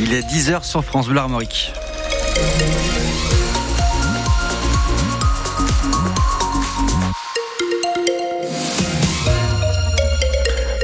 Il est 10h sur France Bleu Armorique.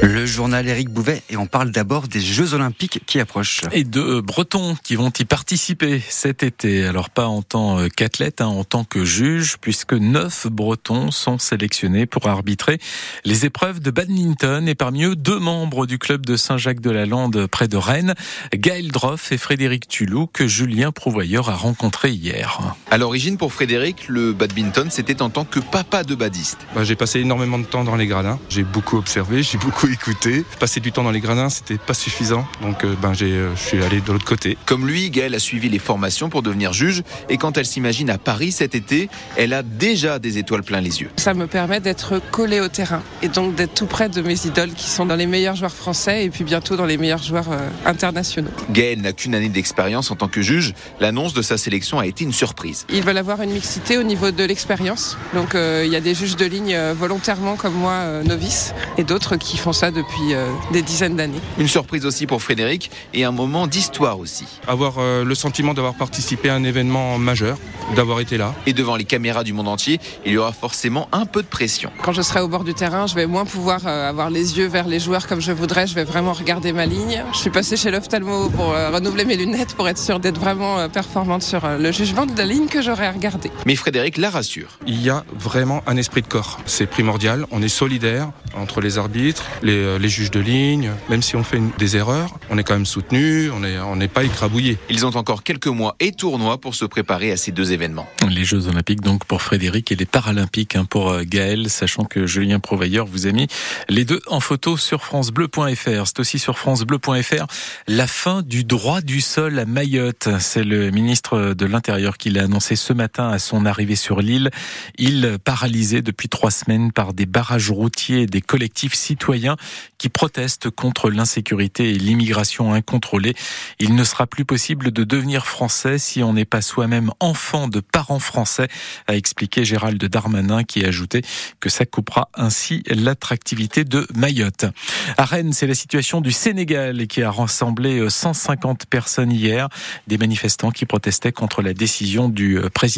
Le journal Éric Bouvet et on parle d'abord des Jeux Olympiques qui approchent. Et de Bretons qui vont y participer cet été. Alors pas en tant qu'athlète, hein, en tant que juge, puisque neuf Bretons sont sélectionnés pour arbitrer les épreuves de badminton et parmi eux deux membres du club de Saint-Jacques-de-la-Lande près de Rennes, Gaël Droff et Frédéric Tulou que Julien Prouvoyeur a rencontré hier. À l'origine pour Frédéric, le badminton c'était en tant que papa de badiste. Bah, j'ai passé énormément de temps dans les gradins, j'ai beaucoup observé, j'ai beaucoup écouté. Passer du temps dans les gradins, c'était pas suffisant, donc euh, ben, j'ai, euh, je suis allé de l'autre côté. Comme lui, Gaëlle a suivi les formations pour devenir juge et quand elle s'imagine à Paris cet été, elle a déjà des étoiles plein les yeux. Ça me permet d'être collée au terrain et donc d'être tout près de mes idoles qui sont dans les meilleurs joueurs français et puis bientôt dans les meilleurs joueurs euh, internationaux. Gaëlle n'a qu'une année d'expérience en tant que juge. L'annonce de sa sélection a été une surprise. Ils veulent avoir une mixité au niveau de l'expérience. Donc il y a des juges de ligne volontairement comme moi, novices, et d'autres qui font ça depuis des dizaines d'années. Une surprise aussi pour Frédéric et un moment d'histoire aussi. Avoir euh, le sentiment d'avoir participé à un événement majeur, d'avoir été là. Et devant les caméras du monde entier, il y aura forcément un peu de pression. Quand je serai au bord du terrain, je vais moins pouvoir euh, avoir les yeux vers les joueurs comme je voudrais. Je vais vraiment regarder ma ligne. Je suis passée chez l'ophtalmo pour euh, renouveler mes lunettes pour être sûre d'être vraiment performante sur le jugement de la ligne que j'aurai à regarder. Mais Frédéric la rassure. Il y a vraiment un esprit de corps. C'est primordial. On est solidaire entre les arbitres, les, les juges de ligne. Même si on fait une, des erreurs, on est quand même soutenu, on n'est on pas écrabouillé. Ils ont encore quelques mois et tournois pour se préparer à ces deux événements. Les Jeux Olympiques donc pour Frédéric et les Paralympiques hein, pour Gaël, sachant que Julien Provailleur vous a mis les deux en photo sur francebleu.fr. C'est aussi sur francebleu.fr la fin du droit du sol à Mayotte. C'est le ministre de l'Intérieur qui l'a annoncé ce matin à son arrivée sur l'île. Il paralysé depuis trois semaines par des barrages routiers et des collectifs citoyens qui protestent contre l'insécurité et l'immigration incontrôlée. Il ne sera plus possible de devenir français si on n'est pas soi-même enfant de parents français, a expliqué Gérald Darmanin qui a ajouté que ça coupera ainsi l'attractivité de Mayotte. À Rennes, c'est la situation du Sénégal qui a rassemblé 150 personnes hier, des manifestants qui protestaient contre la décision du président